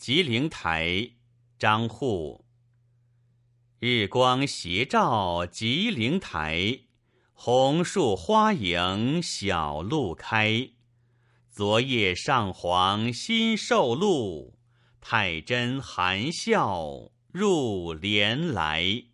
吉灵台，张祜。日光斜照吉灵台，红树花影小路开。昨夜上皇新受禄，太真含笑入帘来。